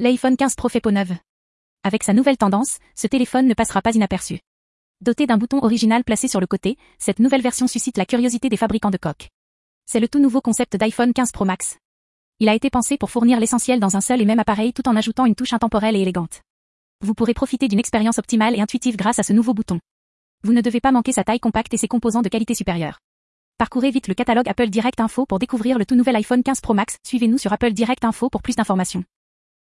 L'iPhone 15 Pro fait peau neuve. Avec sa nouvelle tendance, ce téléphone ne passera pas inaperçu. Doté d'un bouton original placé sur le côté, cette nouvelle version suscite la curiosité des fabricants de coques. C'est le tout nouveau concept d'iPhone 15 Pro Max. Il a été pensé pour fournir l'essentiel dans un seul et même appareil tout en ajoutant une touche intemporelle et élégante. Vous pourrez profiter d'une expérience optimale et intuitive grâce à ce nouveau bouton. Vous ne devez pas manquer sa taille compacte et ses composants de qualité supérieure. Parcourez vite le catalogue Apple Direct Info pour découvrir le tout nouvel iPhone 15 Pro Max. Suivez-nous sur Apple Direct Info pour plus d'informations.